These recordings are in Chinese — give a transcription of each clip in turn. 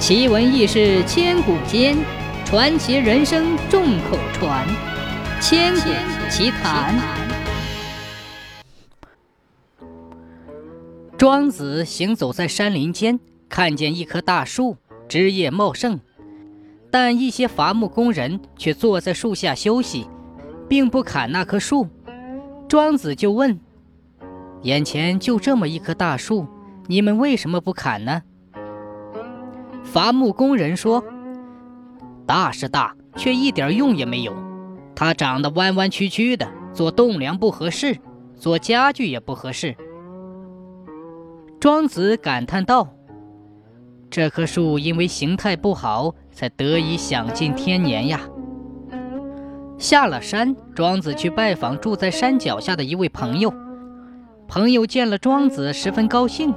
奇闻异事千古间，传奇人生众口传。千古奇谈。庄子行走在山林间，看见一棵大树，枝叶茂盛，但一些伐木工人却坐在树下休息，并不砍那棵树。庄子就问：“眼前就这么一棵大树，你们为什么不砍呢？”伐木工人说：“大是大，却一点用也没有。它长得弯弯曲曲的，做栋梁不合适，做家具也不合适。”庄子感叹道：“这棵树因为形态不好，才得以享尽天年呀。”下了山，庄子去拜访住在山脚下的一位朋友。朋友见了庄子，十分高兴。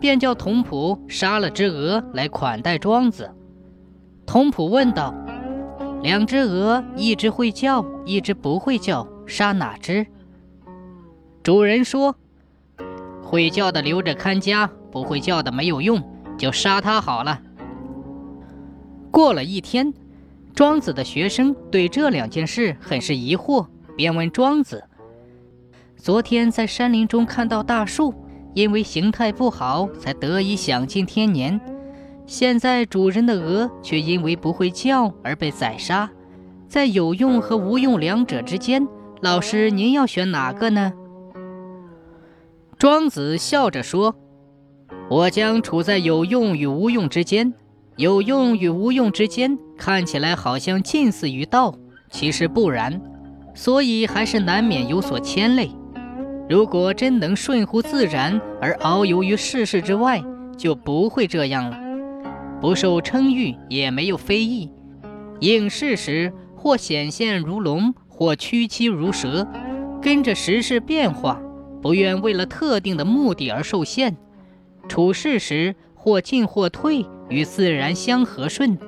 便叫童仆杀了只鹅来款待庄子。童仆问道：“两只鹅，一只会叫，一只不会叫，杀哪只？”主人说：“会叫的留着看家，不会叫的没有用，就杀它好了。”过了一天，庄子的学生对这两件事很是疑惑，便问庄子：“昨天在山林中看到大树。”因为形态不好，才得以享尽天年。现在主人的鹅却因为不会叫而被宰杀，在有用和无用两者之间，老师您要选哪个呢？庄子笑着说：“我将处在有用与无用之间。有用与无用之间看起来好像近似于道，其实不然，所以还是难免有所牵累。”如果真能顺乎自然而遨游于世事之外，就不会这样了。不受称誉，也没有非议。应试时，或显现如龙，或屈膝如蛇，跟着时事变化，不愿为了特定的目的而受限。处事时，或进或退，与自然相和顺，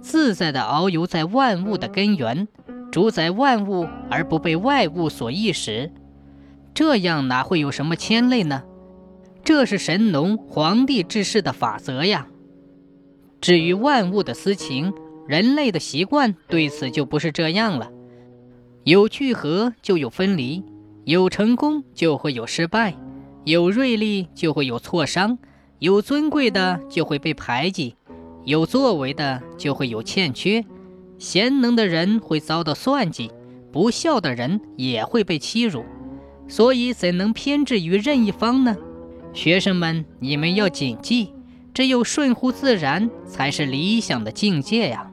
自在地遨游在万物的根源，主宰万物而不被外物所役使。这样哪会有什么牵累呢？这是神农皇帝治世的法则呀。至于万物的私情，人类的习惯对此就不是这样了。有聚合就有分离，有成功就会有失败，有锐利就会有挫伤，有尊贵的就会被排挤，有作为的就会有欠缺。贤能的人会遭到算计，不孝的人也会被欺辱。所以怎能偏执于任一方呢？学生们，你们要谨记，只有顺乎自然，才是理想的境界呀。